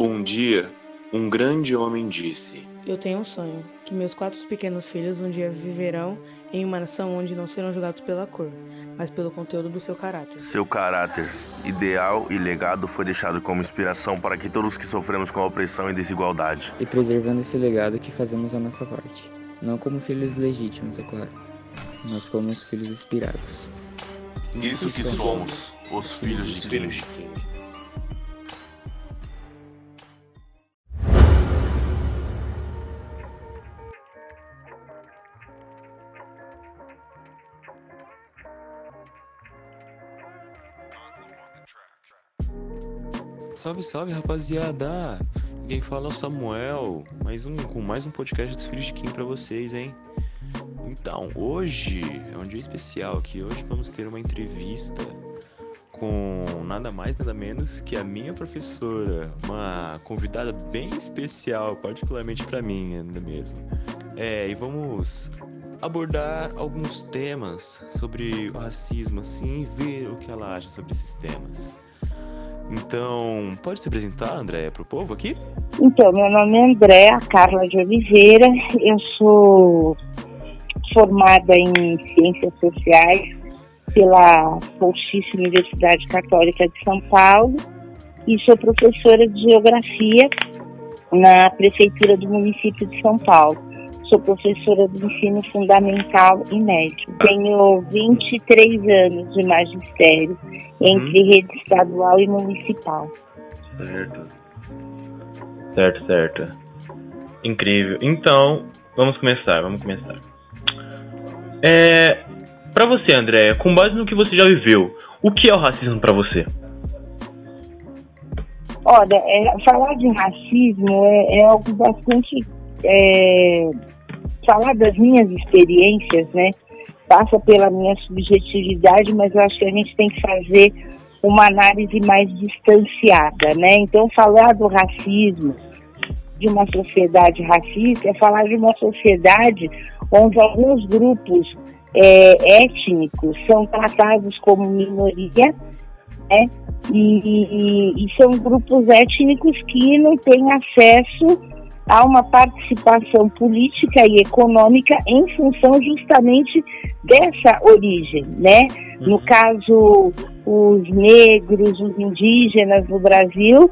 Um dia, um grande homem disse: Eu tenho um sonho, que meus quatro pequenos filhos um dia viverão em uma nação onde não serão julgados pela cor, mas pelo conteúdo do seu caráter. Seu caráter, ideal e legado foi deixado como inspiração para que todos que sofremos com opressão e desigualdade. E preservando esse legado que fazemos a nossa parte. Não como filhos legítimos, é claro, mas como os filhos inspirados. Isso, Isso que somos, os filhos de King. Salve, salve, rapaziada! Quem fala é o Samuel, mais um, com mais um podcast dos Filhos de Kim pra vocês, hein? Então, hoje é um dia especial que hoje vamos ter uma entrevista com nada mais, nada menos que a minha professora, uma convidada bem especial, particularmente para mim, ainda mesmo. É, e vamos abordar alguns temas sobre o racismo, assim, e ver o que ela acha sobre esses temas. Então, pode se apresentar, Andréia, para o povo aqui? Então, meu nome é Andréa Carla de Oliveira, eu sou formada em Ciências Sociais pela Pontifícia Universidade Católica de São Paulo e sou professora de Geografia na Prefeitura do município de São Paulo sou professora do ensino fundamental e médio. Tenho 23 anos de magistério entre uhum. rede estadual e municipal. Certo. Certo, certo. Incrível. Então, vamos começar, vamos começar. É, para você, André, com base no que você já viveu, o que é o racismo para você? Olha, é, falar de racismo é, é algo bastante é, falar das minhas experiências, né? Passa pela minha subjetividade, mas eu acho que a gente tem que fazer uma análise mais distanciada, né? Então, falar do racismo, de uma sociedade racista, é falar de uma sociedade onde alguns grupos é, étnicos são tratados como minoria, né? E, e, e são grupos étnicos que não têm acesso há uma participação política e econômica em função justamente dessa origem, né? No uhum. caso, os negros, os indígenas no Brasil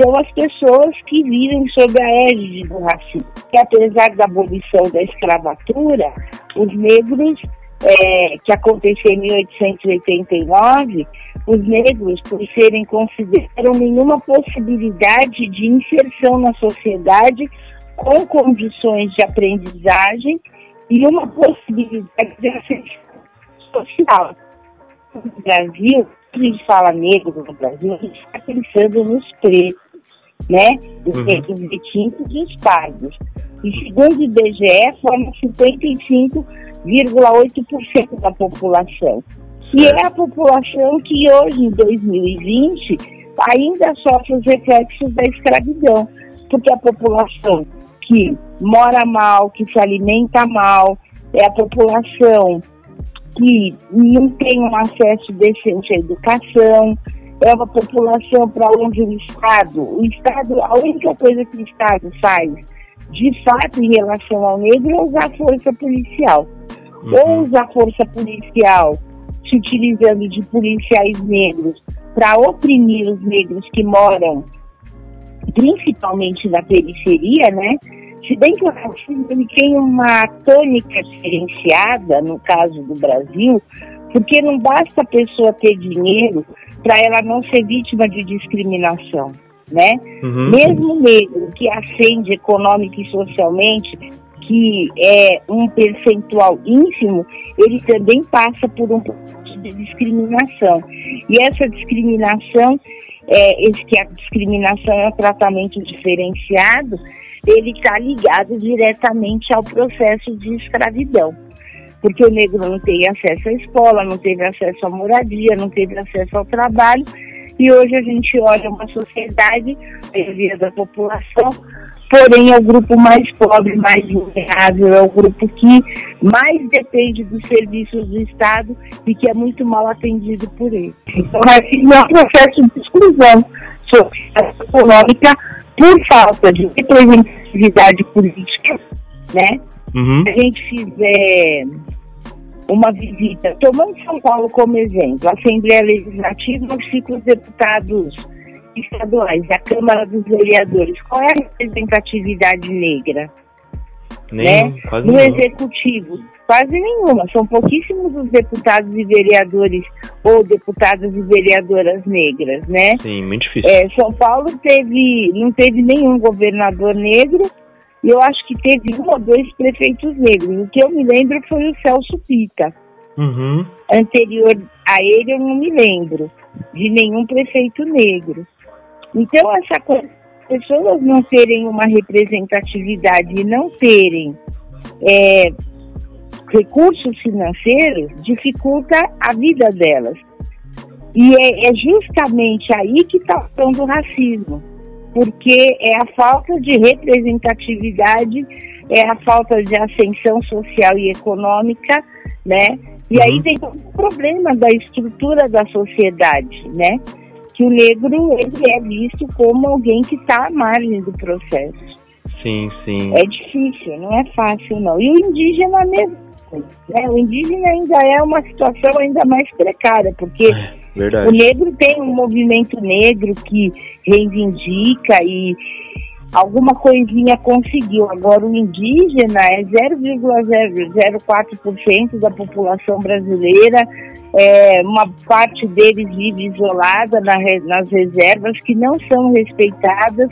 são as pessoas que vivem sob a égide do racismo. E apesar da abolição da escravatura, os negros é, que aconteceu em 1889, os negros, por serem considerados nenhuma possibilidade de inserção na sociedade com condições de aprendizagem e uma possibilidade de ascensão social. No Brasil, quando a gente fala negro no Brasil, a gente está pensando nos pretos, né? Os uhum. negros retintos e os pardos. E segundo o IBGE, forma 55,8% da população. E é a população que hoje, em 2020, ainda sofre os reflexos da escravidão, porque a população que mora mal, que se alimenta mal, é a população que não tem um acesso decente à educação, é uma população para onde o Estado, o Estado, a única coisa que o Estado faz de fato em relação ao negro é usar a força policial. Uhum. Ou usar força policial se utilizando de policiais negros para oprimir os negros que moram principalmente na periferia, né? Se bem que o racismo ele tem uma tônica diferenciada no caso do Brasil, porque não basta a pessoa ter dinheiro para ela não ser vítima de discriminação, né? Uhum. Mesmo negro que ascende econômica e socialmente, que é um percentual ínfimo, ele também passa por um processo de discriminação. E essa discriminação, é, esse que a discriminação é um tratamento diferenciado, ele está ligado diretamente ao processo de escravidão. Porque o negro não tem acesso à escola, não teve acesso à moradia, não teve acesso ao trabalho, e hoje a gente olha uma sociedade, a maioria da população, porém é o grupo mais pobre, mais vulnerável, é o grupo que mais depende dos serviços do Estado e que é muito mal atendido por ele. Então, racismo é um processo de exclusão. social e econômica por falta de representatividade política, né? Uhum. Se a gente fizer uma visita, tomando São Paulo como exemplo, a Assembleia Legislativa, os ciclos deputados estaduais, a Câmara dos Vereadores, qual é a representatividade negra? Nem, né? No executivo, quase nenhuma. São pouquíssimos os deputados e vereadores ou deputadas e vereadoras negras, né? Sim, muito difícil. É, São Paulo teve, não teve nenhum governador negro e eu acho que teve um ou dois prefeitos negros. O que eu me lembro foi o Celso Pita. Uhum. Anterior a ele eu não me lembro de nenhum prefeito negro. Então essa coisa, pessoas não terem uma representatividade e não terem é, recursos financeiros dificulta a vida delas. E é, é justamente aí que está o tom do racismo, porque é a falta de representatividade, é a falta de ascensão social e econômica, né? E aí Uhum. tem o problema da estrutura da sociedade, né? Que o negro ele é visto como alguém que está à margem do processo. Sim, sim. É difícil, não é fácil não. E o indígena mesmo, né? O indígena ainda é uma situação ainda mais precária, porque o Verdade. negro tem um movimento negro que reivindica e alguma coisinha conseguiu. Agora o indígena é 0,004% da população brasileira, é, uma parte deles vive isolada na nas reservas que não são respeitadas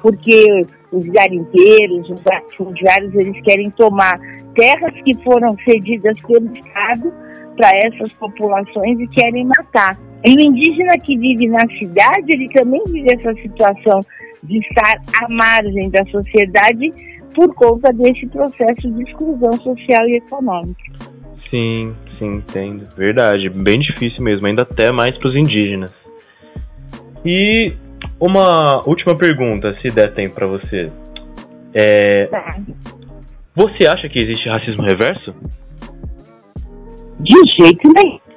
porque os garimpeiros, os latifundiários, eles querem tomar terras que foram cedidas pelo Estado para essas populações e querem matar. E o indígena que vive na cidade, ele também vive essa situação de estar à margem da sociedade por conta desse processo de exclusão social e econômica. Sim, sim, entendo. Verdade. Bem difícil mesmo, ainda até mais para os indígenas. E uma última pergunta, se der tempo para você. É, você acha que existe racismo reverso? De jeito nenhum.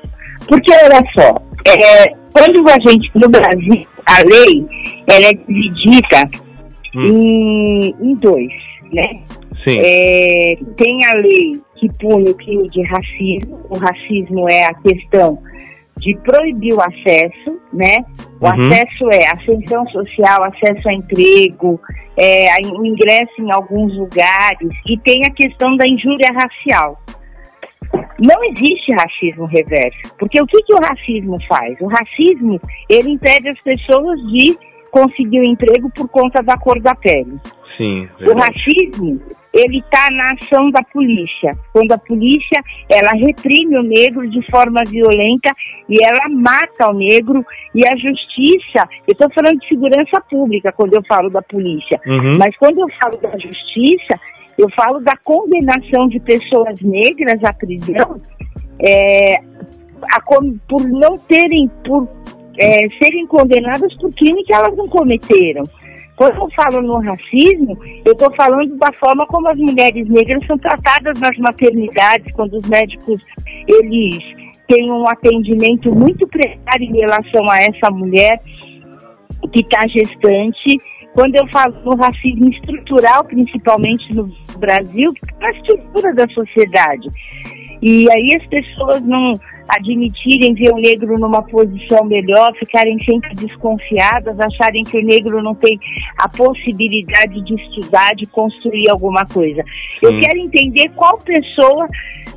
Porque, olha só, é, quando a gente, no Brasil, a lei, ela é dividida em, em dois, né? Sim. É, tem a lei que pune o crime de racismo. O racismo é a questão de proibir o acesso, né? O Uhum. acesso é ascensão social, acesso a emprego, é, a- o ingresso em alguns lugares e tem a questão da injúria racial. Não existe racismo reverso, porque o que, que o racismo faz? O racismo ele impede as pessoas de conseguir um emprego por conta da cor da pele. Sim, O racismo, ele está na ação da polícia. Quando a polícia, ela reprime o negro de forma violenta e ela mata o negro e a justiça, eu estou falando de segurança pública quando eu falo da polícia, Uhum. mas quando eu falo da justiça, eu falo da condenação de pessoas negras à prisão é, a por não terem, por é, serem condenadas por crime que elas não cometeram. Quando eu falo no racismo, eu estou falando da forma como as mulheres negras são tratadas nas maternidades, quando os médicos eles têm um atendimento muito precário em relação a essa mulher que está gestante. Quando eu falo no racismo estrutural, principalmente no Brasil, que é a estrutura da sociedade. E aí as pessoas não admitirem ver o negro numa posição melhor, ficarem sempre desconfiadas, acharem que o negro não tem a possibilidade de estudar, de construir alguma coisa. Eu Sim. quero entender qual pessoa,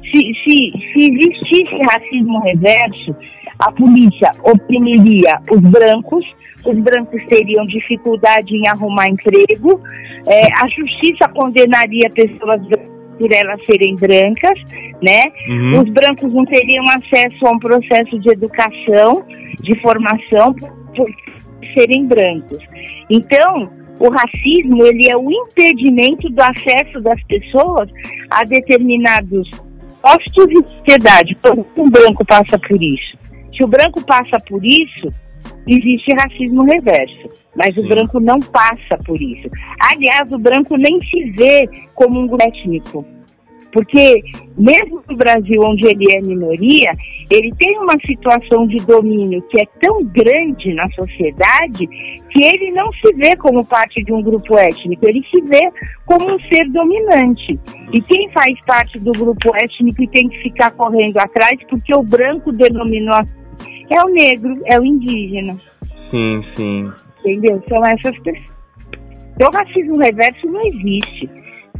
se, se, se existisse racismo reverso, a polícia oprimiria os brancos, os brancos teriam dificuldade em arrumar emprego, eh, a justiça condenaria pessoas brancas por elas serem brancas, né? Uhum. Os brancos não teriam acesso a um processo de educação, de formação, por, serem brancos. Então, o racismo ele é o impedimento do acesso das pessoas a determinados postos de sociedade. Um branco passa por isso. Se o branco passa por isso, existe racismo reverso. Mas o Sim. branco não passa por isso. Aliás, o branco nem se vê como um grupo étnico. Porque mesmo no Brasil, onde ele é minoria, ele tem uma situação de domínio que é tão grande na sociedade que ele não se vê como parte de um grupo étnico, ele se vê como um ser dominante. E quem faz parte do grupo étnico e tem que ficar correndo atrás porque o branco denominou é o negro, é o indígena. Sim, sim. Entendeu? São essas pessoas. Então, o racismo reverso não existe.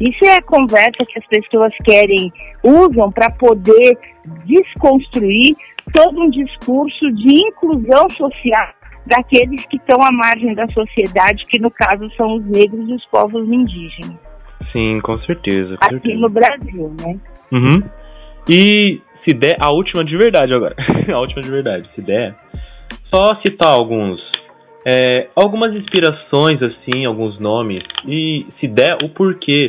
Isso é a conversa que as pessoas querem, usam para poder desconstruir todo um discurso de inclusão social daqueles que estão à margem da sociedade, que no caso são os negros e os povos indígenas. Sim, com certeza. Com aqui certeza. no Brasil, né? Uhum. E se der, a última de verdade agora. a última de verdade, se der. Só citar alguns. é, algumas inspirações, assim, alguns nomes. E se der, o porquê.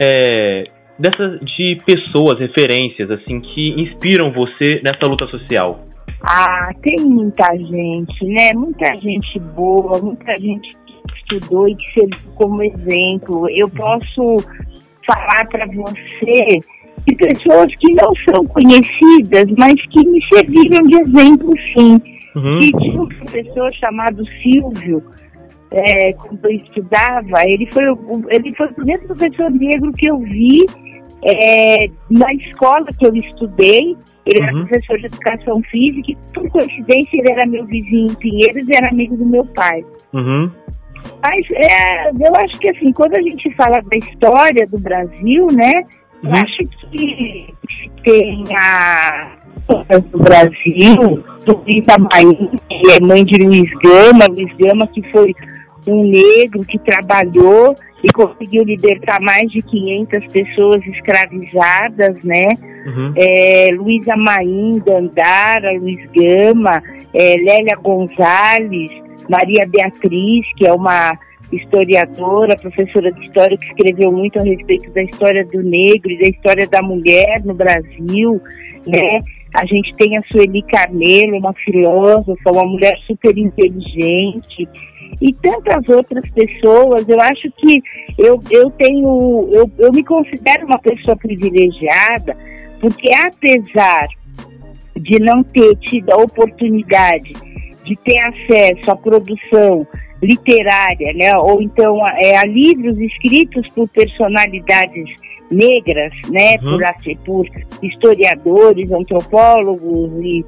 É, dessas de pessoas, referências, assim, que inspiram você nessa luta social. Ah, tem muita gente, né? Muita gente boa, muita gente que estudou e que serviu como exemplo. Eu posso falar para você de pessoas que não são conhecidas, mas que me serviram de exemplo, sim. Uhum. E tinha um professor chamado Silvio, é, quando eu estudava, ele foi, o- ele foi o primeiro professor negro que eu vi é, na escola que eu estudei. Ele era Uhum. professor de educação física e, por coincidência, ele era meu vizinho em Pinheiros e era amigo do meu pai. Uhum. Mas é, eu acho que, assim, quando a gente fala da história do Brasil, né, eu Uhum. acho que tem a do Brasil, do Itamaií, que é mãe de Luiz Gama, Luiz Gama que foi um negro que trabalhou e conseguiu libertar mais de 500 pessoas escravizadas, né? Uhum. é, Luísa Maim, Dandara, Luiz Gama, é, Lélia Gonzalez, Maria Beatriz, que é uma historiadora, professora de história, que escreveu muito a respeito da história do negro e da história da mulher no Brasil, né? A gente tem a Sueli Carmelo, uma filósofa, uma mulher super inteligente, e tantas outras pessoas. Eu acho que eu, eu tenho, eu, eu me considero uma pessoa privilegiada, porque apesar de não ter tido a oportunidade de ter acesso à produção literária, né, ou então a, é, a livros escritos por personalidades negras, né, Uhum. por, arte- por historiadores, antropólogos e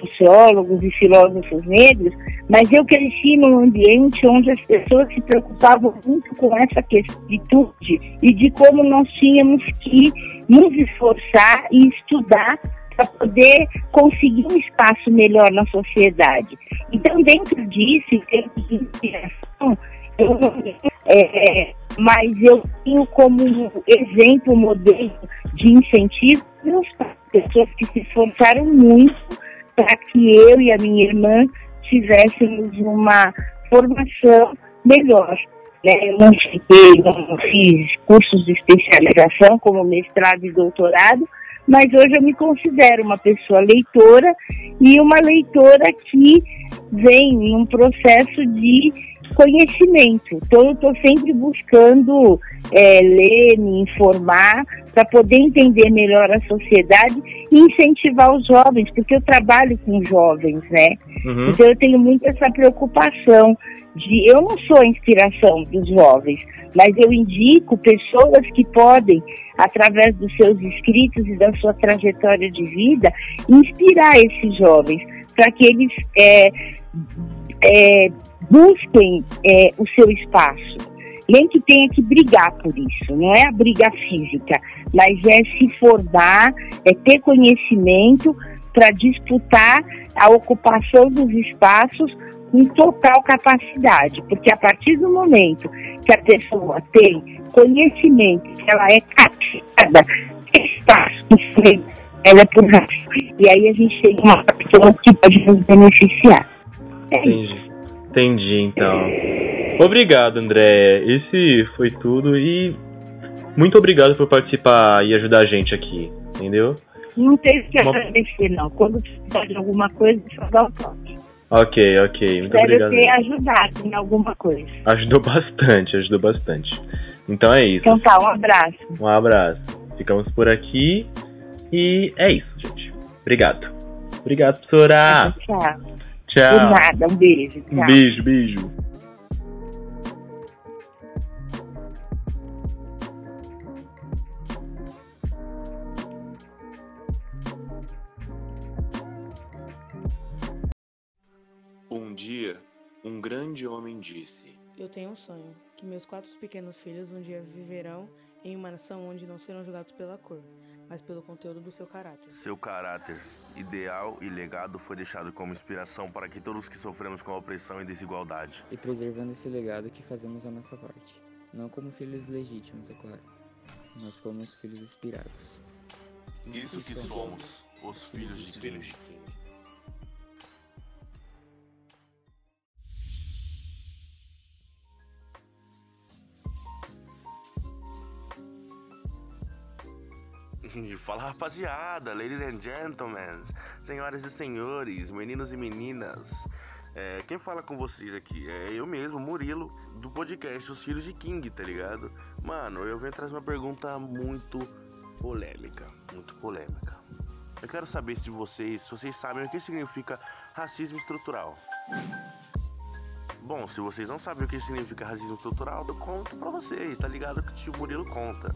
sociólogos e filósofos negros, mas eu cresci num ambiente onde as pessoas se preocupavam muito com essa questitude e de como nós tínhamos que nos esforçar e estudar para poder conseguir um espaço melhor na sociedade. Então, dentro disso, termos de inspiração, eu não, é, mas eu tenho como exemplo, modelo de incentivo pessoas que se esforçaram muito para que eu e a minha irmã tivéssemos uma formação melhor. Né? Eu não não fiz cursos de especialização como mestrado e doutorado, mas hoje eu me considero uma pessoa leitora e uma leitora que vem em um processo de conhecimento. Então eu estou sempre buscando é, ler, me informar para poder entender melhor a sociedade e incentivar os jovens, porque eu trabalho com jovens, né? Uhum. Então eu tenho muito essa preocupação de eu não sou a inspiração dos jovens, mas eu indico pessoas que podem, através dos seus escritos e da sua trajetória de vida, inspirar esses jovens para que eles é, é, busquem é, o seu espaço. Nem que tenha que brigar por isso, não é a briga física, mas é se formar, é ter conhecimento para disputar a ocupação dos espaços com total capacidade, porque a partir do momento que a pessoa tem conhecimento, que ela é capacitada, espaço, que ela é por. E aí a gente tem uma pessoa que pode nos beneficiar. É isso. Entendi. Então. Obrigado, André. Esse foi tudo e muito obrigado por participar e ajudar a gente aqui, entendeu? Não tem que agradecer, não. Quando precisar de alguma coisa, só dá um toque. Ok, ok. Muito Espero obrigado. ter ajudado em alguma coisa. Ajudou bastante, ajudou bastante. Então é isso. Então tá, um abraço. Um abraço. ficamos por aqui. E é isso, gente. Obrigado. Obrigado, professora. Tchau. Tchau. Por nada, um beijo. Tchau. Um beijo, beijo. Um dia, um grande homem disse: Eu tenho um sonho, que meus quatro pequenos filhos um dia viverão em uma nação onde não serão julgados pela cor, mas pelo conteúdo do seu caráter. Seu caráter, ideal e legado foi deixado como inspiração para que todos que sofremos com a opressão e desigualdade. E preservando esse legado que fazemos a nossa parte. Não como filhos legítimos, é claro, mas como os filhos inspirados. Isso que somos, os filhos de Filhos Fala rapaziada, ladies and gentlemen, senhoras e senhores, meninos e meninas. É, quem fala com vocês aqui é eu mesmo, Murilo, do podcast Os Filhos de King, tá ligado? Mano, eu venho trazer uma pergunta muito polêmica, muito polêmica. Eu quero saber se vocês, se vocês sabem o que significa racismo estrutural. Bom, se vocês não sabem o que significa racismo estrutural, eu conto pra vocês, tá ligado? Que o tio Murilo conta.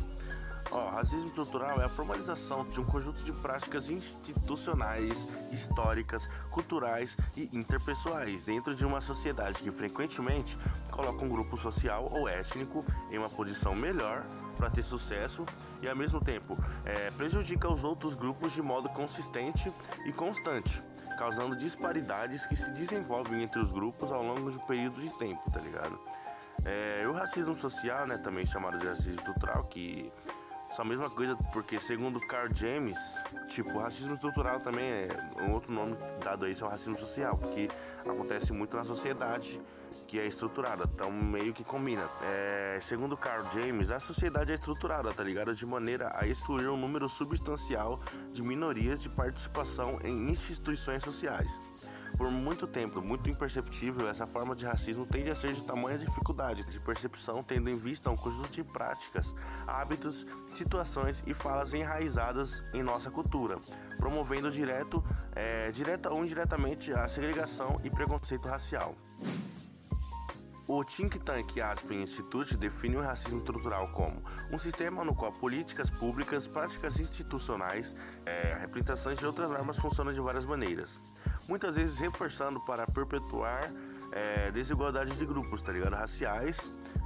Ó, racismo estrutural é a formalização de um conjunto de práticas institucionais, históricas, culturais e interpessoais dentro de uma sociedade que frequentemente coloca um grupo social ou étnico em uma posição melhor para ter sucesso e ao mesmo tempo é, prejudica os outros grupos de modo consistente e constante, causando disparidades que se desenvolvem entre os grupos ao longo de um período de tempo, tá ligado? É, o racismo social, né, também chamado de racismo estrutural, que a mesma coisa, porque segundo Carl James, tipo, racismo estrutural também é um outro nome dado a isso é o racismo social, porque acontece muito na sociedade que é estruturada, então meio que combina. É, segundo Carl James, a sociedade é estruturada, tá ligado? De maneira a excluir um número substancial de minorias de participação em instituições sociais. Por muito tempo, muito imperceptível, essa forma de racismo tende a ser de tamanha dificuldade de percepção, tendo em vista um conjunto de práticas, hábitos, situações e falas enraizadas em nossa cultura, promovendo direto, é, direta ou indiretamente a segregação e preconceito racial. O think tank Aspen Institute define o racismo estrutural como um sistema no qual políticas públicas, práticas institucionais, é, representações outras normas funcionam de várias maneiras. Muitas vezes reforçando para perpetuar é, desigualdade de grupos, tá ligado? Raciais,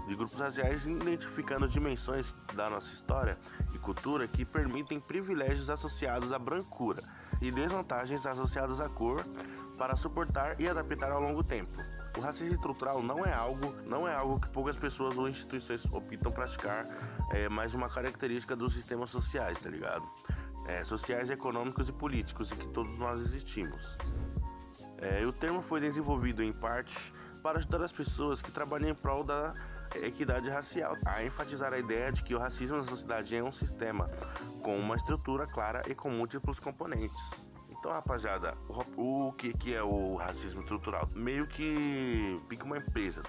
de grupos raciais, identificando dimensões da nossa história e cultura que permitem privilégios associados à brancura e desvantagens associadas à cor para suportar e adaptar ao longo tempo. O racismo estrutural não é algo, não é algo que poucas pessoas ou instituições optam praticar, é mais uma característica dos sistemas sociais, tá ligado? É, sociais, econômicos e políticos em que todos nós existimos. É, o termo foi desenvolvido em parte para ajudar as pessoas que trabalham em prol da equidade racial, a enfatizar a ideia de que o racismo na sociedade é um sistema com uma estrutura clara e com múltiplos componentes. Então, rapaziada, o, o que, que é o racismo estrutural? Meio que fica uma empresa.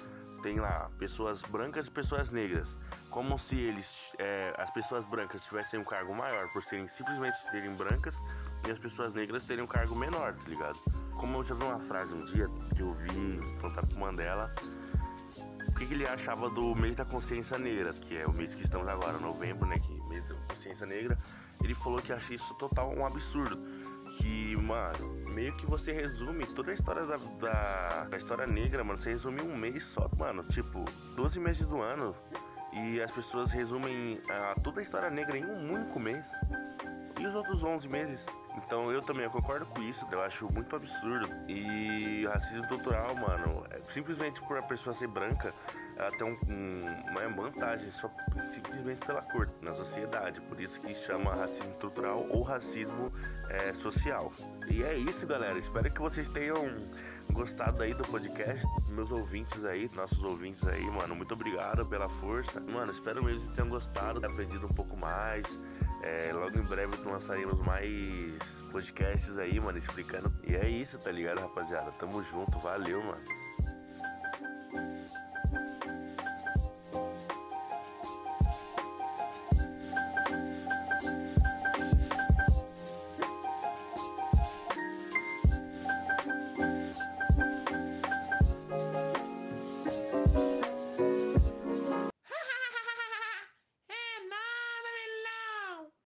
Tem lá pessoas brancas e pessoas negras. Como se eles, é, as pessoas brancas tivessem um cargo maior por serem simplesmente serem brancas e as pessoas negras terem um cargo menor, tá ligado? Como eu já vi uma frase um dia que eu vi contar com Mandela, o que, que ele achava do mês da consciência negra, que é o mês que estamos agora, novembro, né? Que mês da consciência negra. Ele falou que acha isso total um absurdo. Que, mano, meio que você resume toda a história da, da, da história negra, mano. Você resume um mês só, mano. Tipo, 12 meses do ano. E as pessoas resumem ah, toda a história negra em um único mês. E os outros 11 meses? Então eu também eu concordo com isso, eu acho muito absurdo. E racismo estrutural, mano, é simplesmente por a pessoa ser branca, ela tem um, um, uma vantagem só simplesmente pela cor na sociedade. Por isso que chama racismo estrutural ou racismo é, social. E é isso, galera. Espero que vocês tenham gostado aí do podcast, meus ouvintes aí, nossos ouvintes aí, mano. Muito obrigado pela força. Mano, espero mesmo que tenham gostado, aprendido um pouco mais. É, logo em breve lançaremos mais podcasts aí, mano, explicando. E é isso, tá ligado, rapaziada? Tamo junto, valeu, mano.